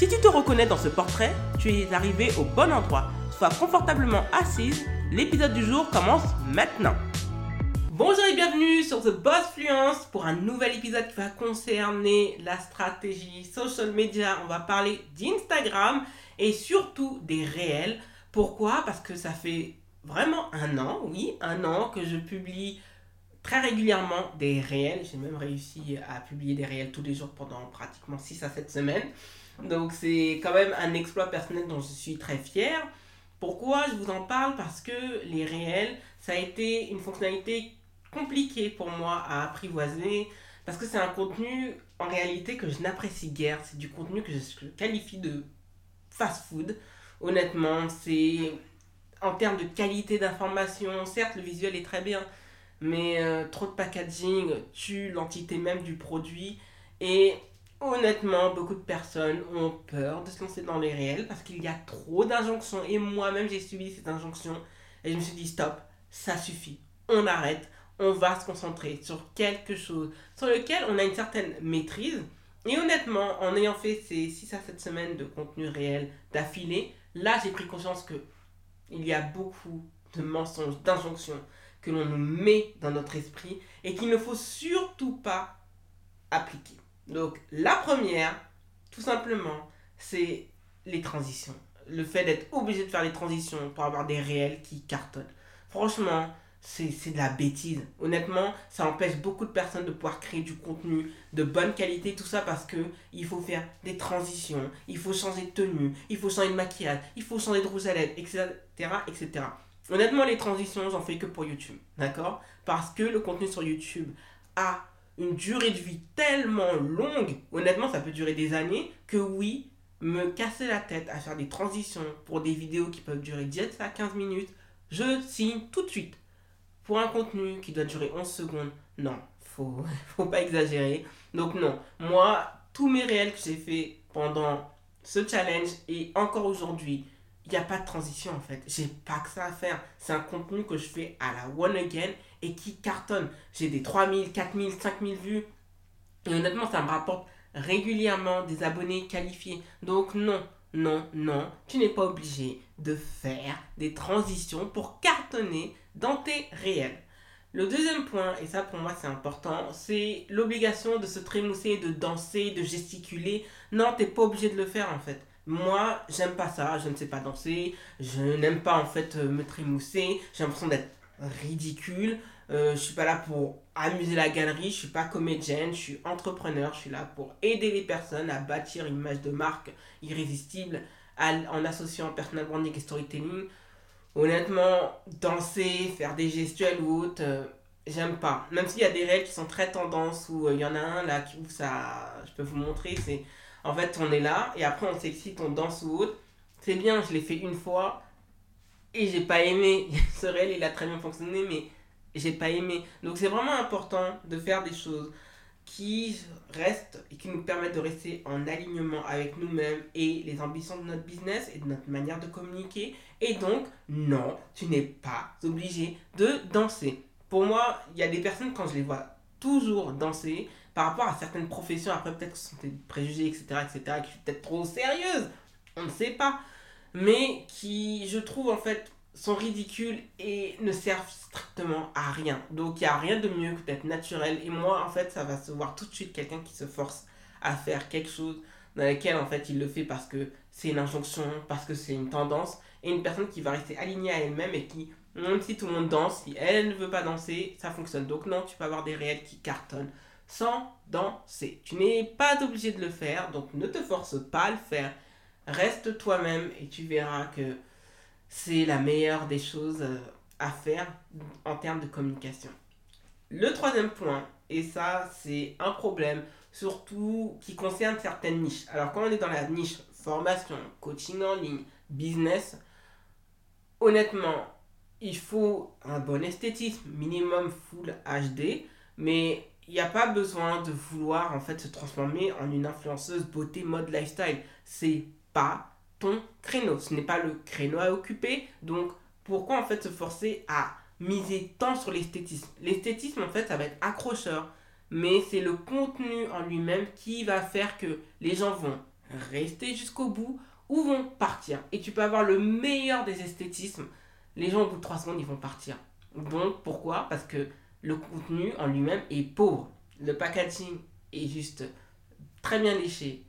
Si tu te reconnais dans ce portrait, tu es arrivé au bon endroit. Sois confortablement assise, l'épisode du jour commence maintenant. Bonjour et bienvenue sur The Boss Fluence pour un nouvel épisode qui va concerner la stratégie social media. On va parler d'Instagram et surtout des réels. Pourquoi? Parce que ça fait vraiment un an, oui, un an que je publie très régulièrement des réels. J'ai même réussi à publier des réels tous les jours pendant pratiquement 6 à 7 semaines. Donc c'est quand même un exploit personnel dont je suis très fière. Pourquoi je vous en parle? Parce que les réels, ça a été une fonctionnalité compliquée pour moi à apprivoiser. Parce que c'est un contenu en réalité que je n'apprécie guère. C'est du contenu que je qualifie de fast-food. Honnêtement, c'est en termes de qualité d'information, certes le visuel est très bien, mais euh, trop de packaging tue l'entité même du produit. Et honnêtement, beaucoup de personnes ont peur de se lancer dans les réels parce qu'il y a trop d'injonctions. Et moi-même, j'ai subi cette injonction. Et je me suis dit, stop, ça suffit. On arrête. On va se concentrer sur quelque chose sur lequel on a une certaine maîtrise. Et honnêtement, en ayant fait ces 6 à 7 semaines de contenu réel d'affilée, là, j'ai pris conscience que il y a beaucoup de mensonges, d'injonctions que l'on nous met dans notre esprit et qu'il ne faut surtout pas appliquer. Donc la première, tout simplement, c'est les transitions. Le fait d'être obligé de faire les transitions pour avoir des réels qui cartonnent. Franchement, c'est de la bêtise. Honnêtement, ça empêche beaucoup de personnes de pouvoir créer du contenu de bonne qualité, tout ça parce que il faut faire des transitions, il faut changer de tenue, il faut changer de maquillage, il faut changer de rouge à lèvres, etc., etc. Honnêtement, les transitions, j'en fais que pour YouTube, d'accord? Parce que le contenu sur YouTube a une durée de vie tellement longue, honnêtement, ça peut durer des années, que oui, me casser la tête à faire des transitions pour des vidéos qui peuvent durer 10 à 15 minutes, je signe tout de suite pour un contenu qui doit durer 11 secondes, non, faut, faut pas exagérer. Donc non, moi, tous mes réels que j'ai fait pendant ce challenge et encore aujourd'hui, il n'y a pas de transition en fait. J'ai pas que ça à faire. C'est un contenu que je fais à la one again et qui cartonne. J'ai des 3000, 4000, 5000 vues. Et honnêtement, ça me rapporte régulièrement des abonnés qualifiés. Donc non, non, non, tu n'es pas obligé de faire des transitions pour cartonner dans tes réels. Le deuxième point, et ça pour moi c'est important, c'est l'obligation de se trémousser, de danser, de gesticuler. Non, t'es pas obligé de le faire en fait. Moi, j'aime pas ça, je ne sais pas danser, je n'aime pas en fait euh, me trémousser, j'ai l'impression d'être ridicule. Euh, je suis pas là pour amuser la galerie, je suis pas comédienne, je suis entrepreneur, je suis là pour aider les personnes à bâtir une image de marque irrésistible en associant personal branding et storytelling. Honnêtement, danser, faire des gestuels ou autre, euh, j'aime pas. Même s'il y a des règles qui sont très tendances, où euh, il y en a un là où ça, je peux vous montrer, c'est en fait on est là et après on s'excite, on danse ou autre. C'est bien, je l'ai fait une fois et j'ai pas aimé. Ce réel il a très bien fonctionné, mais j'ai pas aimé. Donc c'est vraiment important de faire des choses qui restent et qui nous permettent de rester en alignement avec nous-mêmes et les ambitions de notre business et de notre manière de communiquer. Et donc, non, tu n'es pas obligé de danser. Pour moi, il y a des personnes, quand je les vois toujours danser, par rapport à certaines professions, après peut-être que ce sont des préjugés, etc., etc., qui sont peut-être trop sérieuses, on ne sait pas, mais qui, je trouve, en fait, sont ridicules et ne servent strictement à rien. Donc il n'y a rien de mieux que d'être naturel. Et moi, en fait, ça va se voir tout de suite quelqu'un qui se force à faire quelque chose dans lequel, en fait, il le fait parce que c'est une injonction, parce que c'est une tendance. Et une personne qui va rester alignée à elle-même et qui, même si tout le monde danse, si elle ne veut pas danser, ça fonctionne. Donc non, tu peux avoir des réels qui cartonnent sans danser. Tu n'es pas obligé de le faire, donc ne te force pas à le faire. Reste toi-même et tu verras que c'est la meilleure des choses euh, à faire en termes de communication. Le troisième point, et ça c'est un problème surtout qui concernent certaines niches. Alors quand on est dans la niche formation, coaching en ligne, business, honnêtement, il faut un bon esthétisme, minimum full HD, mais il n'y a pas besoin de vouloir en fait se transformer en une influenceuse beauté mode lifestyle. C'est pas ton créneau, ce n'est pas le créneau à occuper. Donc pourquoi en fait se forcer à miser tant sur l'esthétisme? L'esthétisme en fait ça va être accrocheur, mais c'est le contenu en lui-même qui va faire que les gens vont rester jusqu'au bout ou vont partir. Et tu peux avoir le meilleur des esthétismes les gens au bout de 3 secondes, ils vont partir. Donc pourquoi? Parce que le contenu en lui-même est pauvre. Le packaging est juste très bien léché.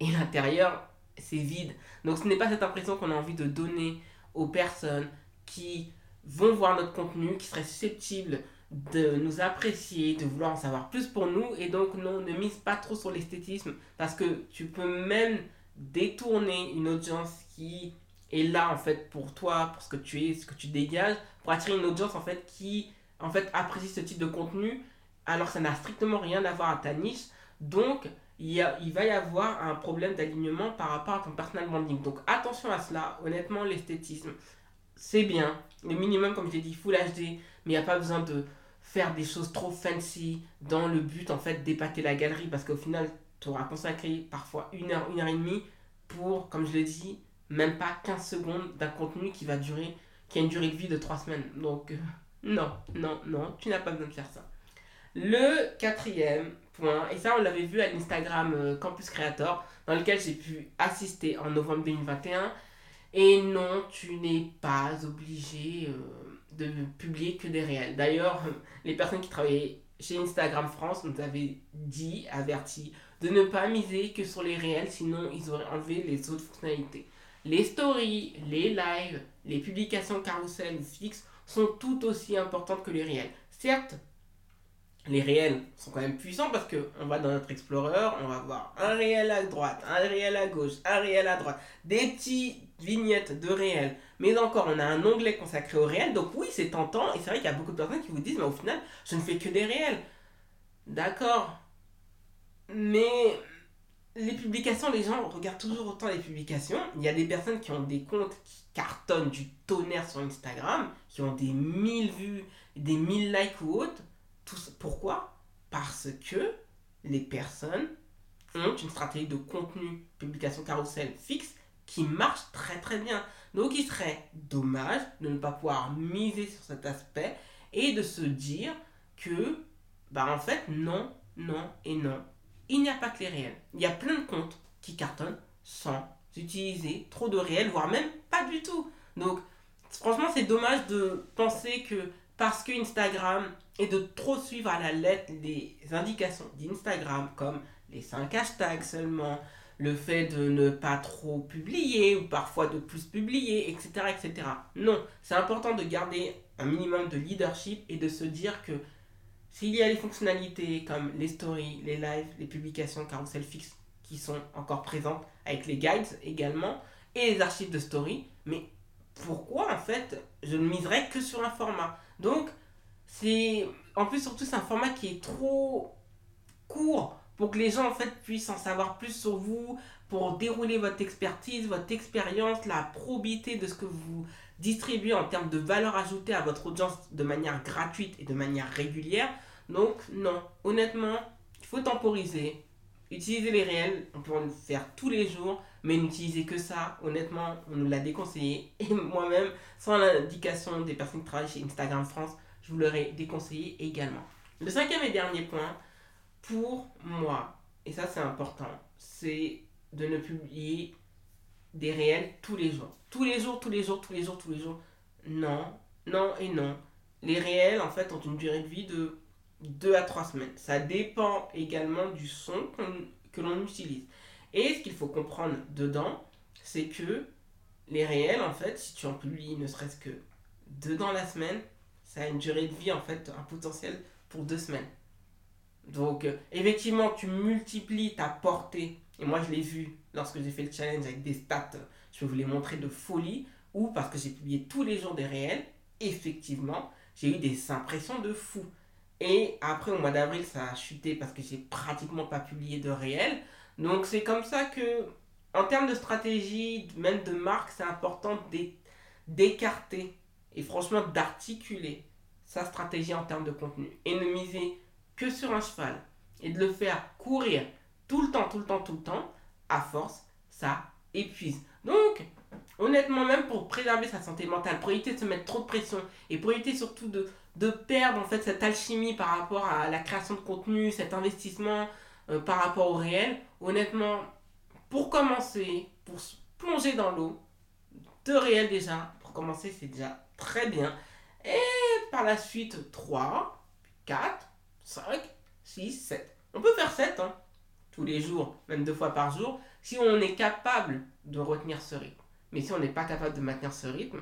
Et l'intérieur, c'est vide. Donc ce n'est pas cette impression qu'on a envie de donner aux personnes qui vont voir notre contenu, qui seraient susceptibles de nous apprécier, de vouloir en savoir plus pour nous. Et donc non, ne mise pas trop sur l'esthétisme parce que tu peux même détourner une audience qui est là en fait pour toi, pour ce que tu es, ce que tu dégages, pour attirer une audience en fait qui en fait apprécie ce type de contenu, alors ça n'a strictement rien à voir à ta niche. Donc il, y a, il va y avoir un problème d'alignement par rapport à ton personal branding. Donc attention à cela, honnêtement l'esthétisme, c'est bien, le minimum comme je l'ai dit, full HD, mais il n'y a pas besoin de faire des choses trop fancy dans le but en fait d'épater la galerie parce qu'au final tu auras consacré parfois une heure, une heure et demie pour, comme je l'ai dit, même pas 15 secondes d'un contenu qui va durer, qui a une durée de vie de 3 semaines. Donc, euh, non, non, non, tu n'as pas besoin de faire ça. Le quatrième point, et ça on l'avait vu à l'Instagram euh, Campus Creator, dans lequel j'ai pu assister en novembre 2021. Et non, tu n'es pas obligé euh, de publier que des réels. D'ailleurs, les personnes qui travaillaient chez Instagram France nous avaient dit, averti, de ne pas miser que sur les réels, sinon ils auraient enlevé les autres fonctionnalités. Les stories, les lives, les publications carousel ou fixes sont tout aussi importantes que les réels. Certes, les réels sont quand même puissants parce qu'on va dans notre Explorer, on va voir un réel à droite, un réel à gauche, un réel à droite, des petites vignettes de réels. Mais encore, on a un onglet consacré aux réels. Donc oui, c'est tentant. Et c'est vrai qu'il y a beaucoup de personnes qui vous disent, mais au final, je ne fais que des réels. D'accord. Mais les publications, les gens regardent toujours autant les publications. Il y a des personnes qui ont des comptes qui cartonnent du tonnerre sur Instagram, qui ont des 1000 vues, des 1000 likes ou autres. Pourquoi? Parce que les personnes ont une stratégie de contenu, publication carousel fixe, qui marche très très bien. Donc il serait dommage de ne pas pouvoir miser sur cet aspect et de se dire que, bah en fait, non, non et non il n'y a pas que les réels. Il y a plein de comptes qui cartonnent sans utiliser trop de réels, voire même pas du tout. Donc, franchement, c'est dommage de penser que parce que Instagram est de trop suivre à la lettre les indications d'Instagram, comme les 5 hashtags seulement, le fait de ne pas trop publier ou parfois de plus publier, etc. etc. Non, c'est important de garder un minimum de leadership et de se dire que s'il y a les fonctionnalités comme les stories, les lives, les publications carousel fixe qui sont encore présentes avec les guides également et les archives de story, mais pourquoi en fait je ne miserais que sur un format Donc c'est en plus surtout c'est un format qui est trop court pour que les gens en fait puissent en savoir plus sur vous, pour dérouler votre expertise, votre expérience, la probité de ce que vous distribuez en termes de valeur ajoutée à votre audience de manière gratuite et de manière régulière. Donc non, honnêtement, il faut temporiser. Utiliser les réels, on peut en faire tous les jours, mais n'utiliser que ça, honnêtement, on nous l'a déconseillé. Et moi-même, sans l'indication des personnes qui travaillent chez Instagram France, je vous l'aurais déconseillé également. Le cinquième et dernier point, pour moi, et ça c'est important, c'est de ne publier des réels tous les jours. Tous les jours, tous les jours, tous les jours, tous les jours. Non, non et non. Les réels, en fait, ont une durée de vie de 2 à 3 semaines. Ça dépend également du son que l'on utilise. Et ce qu'il faut comprendre dedans, c'est que les réels, en fait, si tu en publies ne serait-ce que deux dans la semaine, ça a une durée de vie, en fait, un potentiel pour deux semaines. Donc, euh, effectivement, tu multiplies ta portée. Et moi, je l'ai vu lorsque j'ai fait le challenge avec des stats, je vais vous les montrer de folie, ou parce que j'ai publié tous les jours des réels, effectivement, j'ai eu des impressions de fou. Et après, au mois d'avril, ça a chuté parce que j'ai pratiquement pas publié de réel. Donc c'est comme ça que, en termes de stratégie, même de marque, c'est important d'écarter et franchement d'articuler sa stratégie en termes de contenu et ne miser que sur un cheval et de le faire courir tout le temps, tout le temps, tout le temps, à force, ça épuise. Donc, honnêtement, même pour préserver sa santé mentale, pour éviter de se mettre trop de pression et pour éviter surtout de, de perdre en fait cette alchimie par rapport à la création de contenu, cet investissement euh, par rapport au réel, honnêtement, pour commencer, pour plonger dans l'eau, de réel déjà, pour commencer, c'est déjà très bien. Et par la suite, 3, 4, 5, 6, 7. On peut faire 7 hein, tous les jours, même deux fois par jour, si on est capable de retenir ce rythme. Mais si on n'est pas capable de maintenir ce rythme,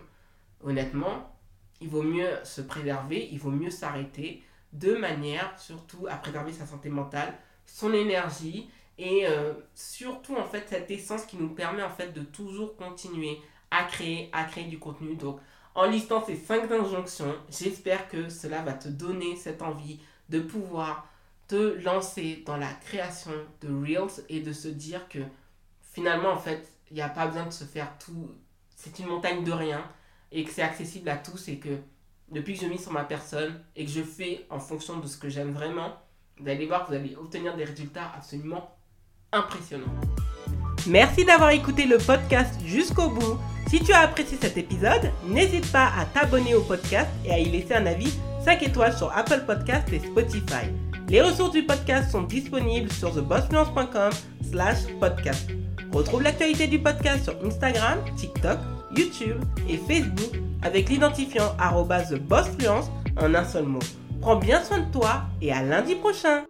honnêtement, il vaut mieux se préserver, il vaut mieux s'arrêter de manière surtout à préserver sa santé mentale, son énergie et euh, surtout en fait cette essence qui nous permet en fait de toujours continuer à créer, à créer du contenu. Donc en listant ces cinq injonctions, j'espère que cela va te donner cette envie de pouvoir te lancer dans la création de Reels et de se dire que finalement en fait il n'y a pas besoin de se faire tout, c'est une montagne de rien et que c'est accessible à tous et que depuis que je mise sur ma personne et que je fais en fonction de ce que j'aime vraiment, vous allez voir que vous allez obtenir des résultats absolument impressionnants. Merci d'avoir écouté le podcast jusqu'au bout. Si tu as apprécié cet épisode, n'hésite pas à t'abonner au podcast et à y laisser un avis 5 étoiles sur Apple Podcast et Spotify. Les ressources du podcast sont disponibles sur thebossfluence.com slash podcast. Retrouve l'actualité du podcast sur Instagram, TikTok, YouTube et Facebook avec l'identifiant TheBossFluence en un seul mot. Prends bien soin de toi et à lundi prochain